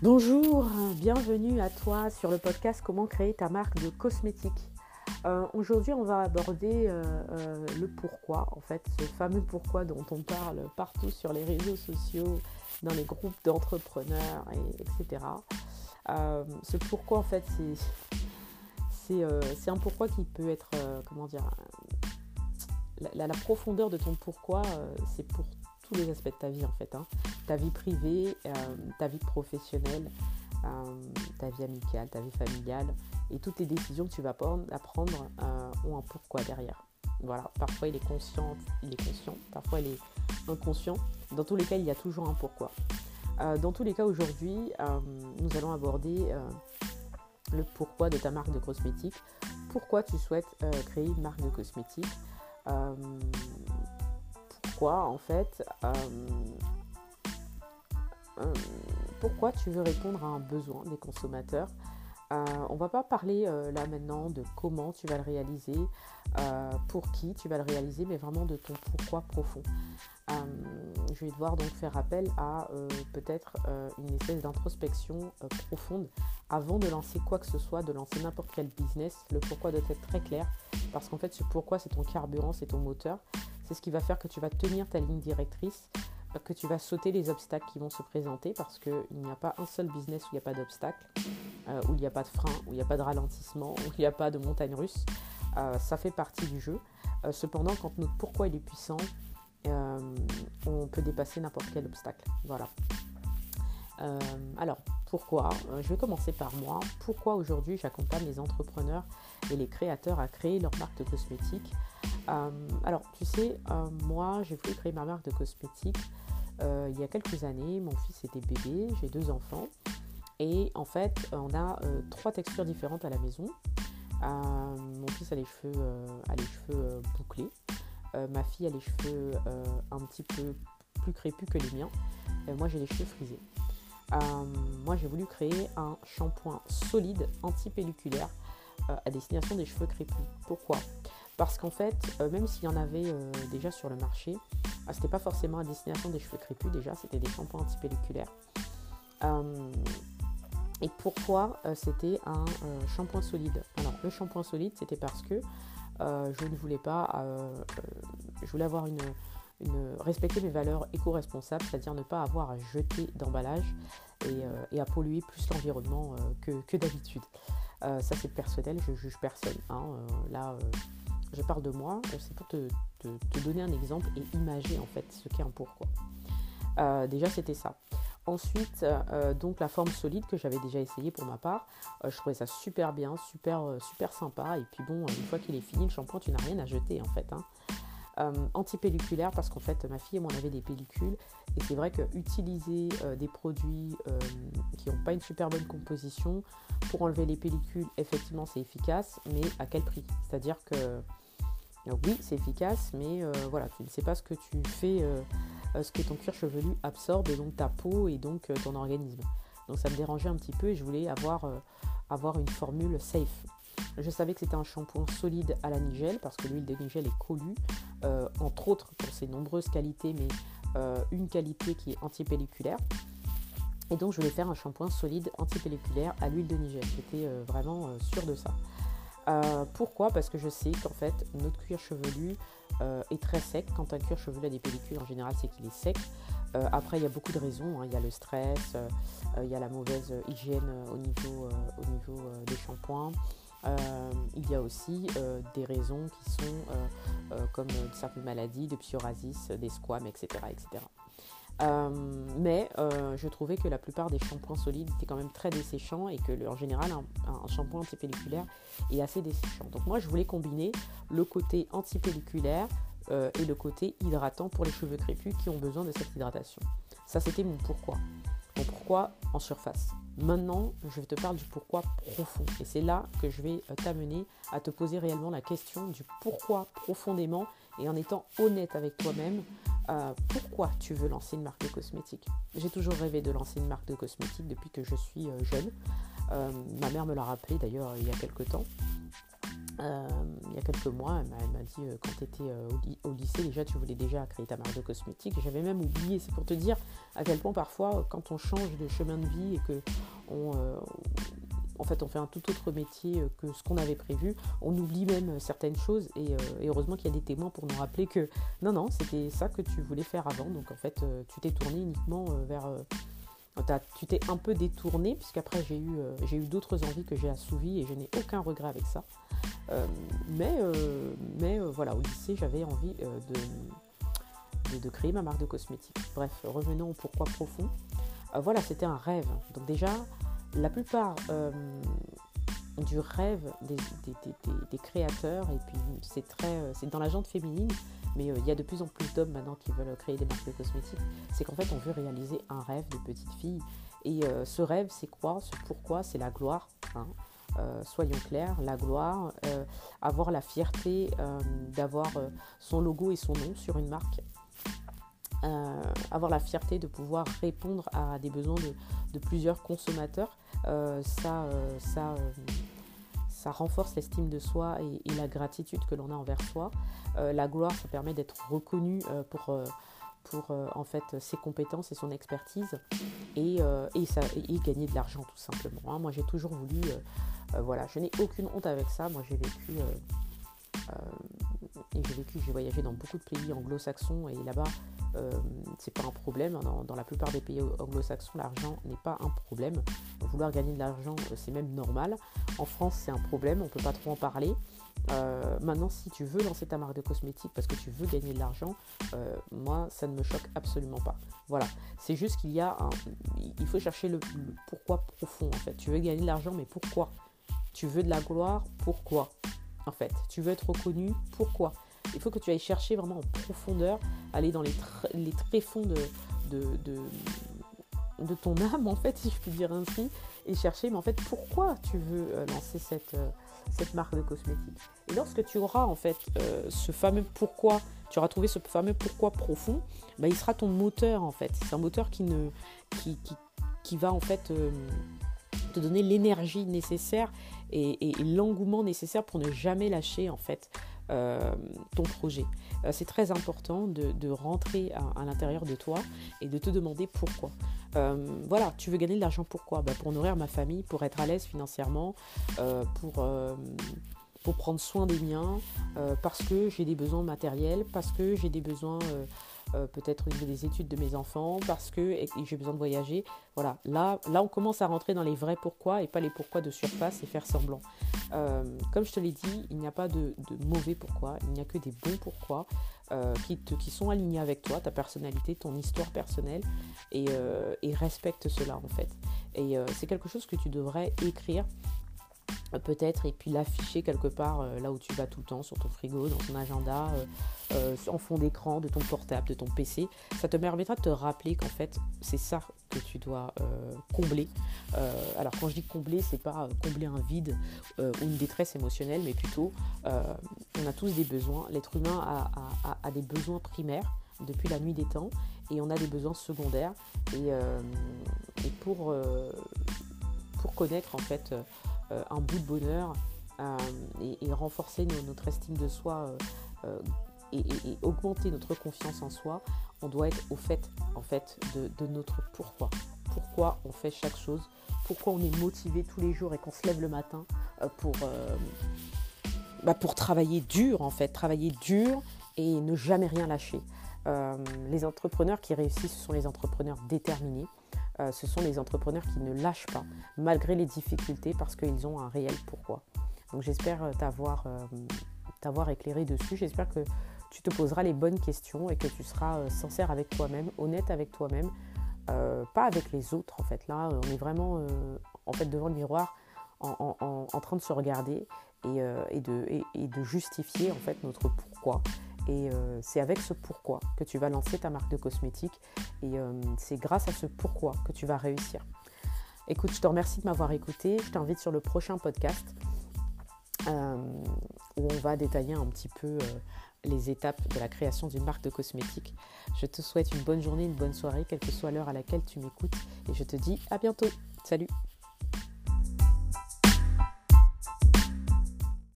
Bonjour, bienvenue à toi sur le podcast Comment créer ta marque de cosmétiques. Euh, aujourd'hui, on va aborder euh, euh, le pourquoi, en fait, ce fameux pourquoi dont on parle partout sur les réseaux sociaux, dans les groupes d'entrepreneurs, etc. ce pourquoi, en fait, c'est un pourquoi qui peut être, comment dire, la, la, profondeur de ton pourquoi, c'est pour tous les aspects de ta vie en fait. Hein. Ta vie privée, euh, ta vie professionnelle, euh, ta vie amicale, ta vie familiale et toutes les décisions que tu vas prendre, euh, ont un pourquoi derrière. Voilà, parfois il est conscient, il est conscient, parfois il est inconscient. Dans tous les cas, il y a toujours un pourquoi. dans tous les cas, aujourd'hui, nous allons aborder le pourquoi de ta marque de cosmétiques. Pourquoi tu souhaites créer une marque de cosmétiques pourquoi en fait euh, euh, pourquoi tu veux répondre à un besoin des consommateurs? Euh, on va pas parler là maintenant de comment tu vas le réaliser, pour qui tu vas le réaliser, mais vraiment de ton pourquoi profond. je vais devoir donc faire appel à peut-être une espèce d'introspection profonde avant de lancer quoi que ce soit, de lancer n'importe quel business. Le pourquoi doit être très clair parce qu'en fait ce pourquoi c'est ton carburant, c'est ton moteur c'est ce qui va faire que tu vas tenir ta ligne directrice, que tu vas sauter les obstacles qui vont se présenter parce qu'il n'y a pas un seul business où il n'y a pas d'obstacles, euh, où il n'y a pas de frein, où il n'y a pas de ralentissement, où il n'y a pas de montagne russe. Euh, ça fait partie du jeu. Euh, cependant, quand notre pourquoi il est puissant, on peut dépasser n'importe quel obstacle. Voilà. alors, pourquoi Je vais commencer par moi. Pourquoi aujourd'hui j'accompagne les entrepreneurs et les créateurs à créer leur marque de cosmétiques euh, alors, tu sais, euh, moi, j'ai voulu créer ma marque de cosmétiques euh, il y a quelques années. Mon fils était bébé, j'ai deux enfants. Et en fait, on a trois textures différentes à la maison. mon fils a les cheveux, a les cheveux bouclés. ma fille a les cheveux un petit peu plus crépus que les miens. moi, j'ai les cheveux frisés. Moi, j'ai voulu créer un shampoing solide anti-pelliculaire à destination des cheveux crépus. Pourquoi? Parce qu'en fait, euh, même s'il y en avait euh, déjà sur le marché, euh, c'était pas forcément à destination des cheveux crépus déjà, c'était des shampoings antipelliculaires. et pourquoi c'était un shampoing solide? Alors le shampoing solide, c'était parce que je ne voulais pas, je voulais avoir une, respecter mes valeurs éco-responsables, c'est-à-dire ne pas avoir à jeter d'emballage et, à polluer plus l'environnement que, d'habitude. ça c'est personnel, je juge personne. Hein, là, je parle de moi, euh, c'est pour te, donner un exemple et imager en fait ce qu'est un pourquoi. Euh, déjà c'était ça. Ensuite, euh, donc la forme solide que j'avais déjà essayé pour ma part, je trouvais ça super bien, super, super sympa. Et puis bon, une fois qu'il est fini, le shampoing, tu n'as rien à jeter en fait. Hein. Anti-pelliculaire parce qu'en fait ma fille et moi on avait des pellicules et c'est vrai que utiliser des produits qui n'ont pas une super bonne composition pour enlever les pellicules effectivement c'est efficace mais à quel prix? C'est à dire que oui, c'est efficace, mais euh, voilà, tu ne sais pas ce que tu fais, euh, euh, ce que ton cuir chevelu absorbe, donc ta peau et donc ton organisme. Donc ça me dérangeait un petit peu et je voulais avoir, avoir une formule safe. Je savais que c'était un shampoing solide à la nigelle parce que l'huile de nigelle est collue, entre autres pour ses nombreuses qualités, mais une qualité qui est antipelliculaire. Et donc je voulais faire un shampoing solide antipelliculaire à l'huile de nigelle. J'étais vraiment sûre de ça. Euh, pourquoi? Parce que je sais qu'en fait, notre cuir chevelu euh, est très sec. Quand un cuir chevelu a des pellicules, en général, c'est qu'il est sec. Euh, après, il y a beaucoup de raisons. Hein. Il y a le stress, il y a la mauvaise hygiène au niveau des shampoings. Il y a aussi des raisons qui sont comme certaines maladies, de psoriasis, des squames, etc. etc. Euh, mais euh, je trouvais que la plupart des shampoings solides étaient quand même très desséchants et que en général un, shampoing antipelliculaire est assez desséchant. Donc moi je voulais combiner le côté antipelliculaire euh, et le côté hydratant pour les cheveux crépus qui ont besoin de cette hydratation. Ça c'était mon pourquoi. Mon pourquoi en surface. Maintenant, je te parle du pourquoi profond. Et c'est là que je vais t'amener à te poser réellement la question du pourquoi profondément et en étant honnête avec toi-même euh, pourquoi tu veux lancer une marque de cosmétiques? J'ai toujours rêvé de lancer une marque de cosmétiques depuis que je suis euh, jeune. Euh, ma mère me l'a rappelé d'ailleurs il y a quelques temps. Euh, il y a quelques mois, elle m'a dit quand tu étais au, lycée, déjà tu voulais déjà créer ta marque de cosmétiques. J'avais même oublié, c'est pour te dire à quel point parfois quand on change de chemin de vie et que on, en fait, on fait un tout autre métier euh, que ce qu'on avait prévu. On oublie même euh, certaines choses et, euh, heureusement qu'il y a des témoins pour nous rappeler que non, non, c'était ça que tu voulais faire avant. Donc en fait, tu t'es tourné uniquement vers... tu t'es un peu détourné puisqu'après j'ai eu, j'ai eu d'autres envies que j'ai assouvies et je n'ai aucun regret avec ça. Mais mais voilà, au lycée, j'avais envie de, de, créer ma marque de cosmétiques. Bref, revenons au pourquoi profond. voilà, c'était un rêve. Donc déjà, la plupart euh, du rêve des, créateurs, et puis c'est très, euh, c'est dans la jante féminine, mais euh, il y a de plus en plus d'hommes maintenant qui veulent créer des marques de cosmétiques, c'est qu'en fait on veut réaliser un rêve de petite fille. Et ce rêve, c'est quoi? Ce pourquoi? C'est la gloire. Hein. Soyons clairs, la gloire, avoir la fierté d'avoir son logo et son nom sur une marque, avoir la fierté de pouvoir répondre à des besoins de, plusieurs consommateurs, euh, ça, euh, euh, renforce l'estime de soi et, la gratitude que l'on a envers soi. la gloire, ça permet d'être reconnu pour pour en fait ses compétences et son expertise et gagner de l'argent tout simplement. Hein. Moi j'ai toujours voulu, voilà, je n'ai aucune honte avec ça. Moi j'ai vécu et j'ai vécu, j'ai voyagé dans beaucoup de pays anglo-saxons et là-bas euh, c'est pas un problème. Dans, la plupart des pays anglo-saxons, l'argent n'est pas un problème. Vouloir gagner de l'argent, euh, c'est même normal. En France, c'est un problème, on peut pas trop en parler. Euh, maintenant, si tu veux lancer ta marque de cosmétiques parce que tu veux gagner de l'argent, moi, ça ne me choque absolument pas. Voilà, c'est juste qu'il y a un, il faut chercher le, pourquoi profond en fait. Tu veux gagner de l'argent, mais pourquoi? Tu veux de la gloire, pourquoi? En fait, tu veux être reconnu, pourquoi? Il faut que tu ailles chercher vraiment en profondeur, aller dans les, les tréfonds de, ton âme, en fait, si je puis dire ainsi, et chercher, mais en fait, pourquoi tu veux euh, lancer cette, euh, cette marque de cosmétiques. Et lorsque tu auras, en fait, euh, ce fameux pourquoi, tu auras trouvé ce fameux pourquoi profond, bah, il sera ton moteur, en fait. C'est un moteur qui, qui va, en fait, te donner l'énergie nécessaire et, l'engouement nécessaire pour ne jamais lâcher, en fait, euh, ton projet. Euh, c'est très important de, rentrer à, l'intérieur de toi et de te demander pourquoi. Euh, voilà, tu veux gagner de l'argent pourquoi? Bah, Pour nourrir ma famille, pour être à l'aise financièrement, pour, pour prendre soin des miens, parce que j'ai des besoins matériels, parce que j'ai des besoins euh, peut-être au niveau des études de mes enfants, parce que j'ai besoin de voyager. Voilà, là, là on commence à rentrer dans les vrais pourquoi et pas les pourquoi de surface et faire semblant. Euh, comme je te l'ai dit, il n'y a pas de, mauvais pourquoi, il n'y a que des bons pourquoi euh, qui, sont alignés avec toi, ta personnalité, ton histoire personnelle et, et respecte cela en fait. Et c'est quelque chose que tu devrais écrire peut-être et puis l'afficher quelque part euh, là où tu vas tout le temps, sur ton frigo, dans ton agenda, euh, euh, en fond d'écran de ton portable, de ton PC. Ça te permettra de te rappeler qu'en fait c'est ça que tu dois combler. alors quand je dis combler, c'est pas combler un vide ou une détresse émotionnelle, mais plutôt on a tous des besoins. L'être humain a, des besoins primaires depuis la nuit des temps et on a des besoins secondaires et, et pour, pour connaître en fait un bout de bonheur euh, et, renforcer notre estime de soi euh, et, augmenter notre confiance en soi, on doit être au fait, en fait de, notre pourquoi. Pourquoi on fait chaque chose, pourquoi on est motivé tous les jours et qu'on se lève le matin pour, bah, pour travailler dur en fait, travailler dur et ne jamais rien lâcher. les entrepreneurs qui réussissent, ce sont les entrepreneurs déterminés. Euh, ce sont les entrepreneurs qui ne lâchent pas, malgré les difficultés, parce qu'ils ont un réel pourquoi. Donc j'espère euh, euh, t'avoir éclairé dessus. J'espère que tu te poseras les bonnes questions et que tu seras sincère avec toi-même, honnête avec toi-même, pas avec les autres en fait. Là, on est vraiment devant le miroir en, train de se regarder et, de, et, de, justifier en fait notre pourquoi. Et euh, c'est avec ce pourquoi que tu vas lancer ta marque de cosmétiques. Et euh, c'est grâce à ce pourquoi que tu vas réussir. Écoute, je te remercie de m'avoir écouté. Je t'invite sur le prochain podcast euh, où on va détailler un petit peu les étapes de la création d'une marque de cosmétiques. Je te souhaite une bonne journée, une bonne soirée, quelle que soit l'heure à laquelle tu m'écoutes. Et je te dis à bientôt. Salut